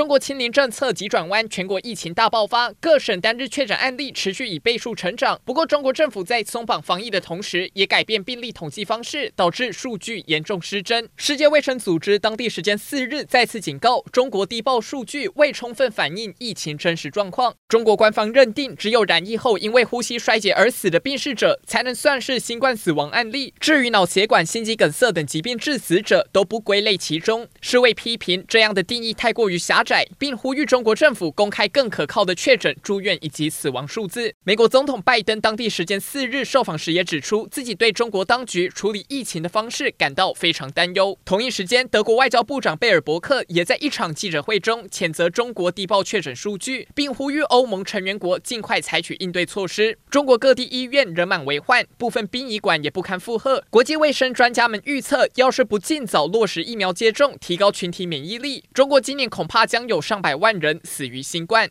中国清零政策急转弯，全国疫情大爆发，各省单日确诊案例持续以倍数成长。不过，中国政府在松绑防疫的同时，也改变病例统计方式，导致数据严重失真。世界卫生组织当地时间四日再次警告，中国低报数据未充分反映疫情真实状况。中国官方认定，只有染疫后因为呼吸衰竭而死的病逝者，才能算是新冠死亡案例。至于脑血管、心肌梗塞等疾病致死者，都不归类其中。世卫批评这样的定义太过于狭窄窄，并呼吁中国政府公开更可靠的确诊、住院以及死亡数字。美国总统拜登当地时间四日受访时也指出，自己对中国当局处理疫情的方式感到非常担忧。同一时间，德国外交部长贝尔伯克也在一场记者会中谴责中国低报确诊数据，并呼吁欧盟成员国尽快采取应对措施。中国各地医院人满为患，部分殡仪馆也不堪负荷。国际卫生专家们预测，要是不尽早落实疫苗接种，提高群体免疫力，中国今年恐怕将有。上百万人死于新冠。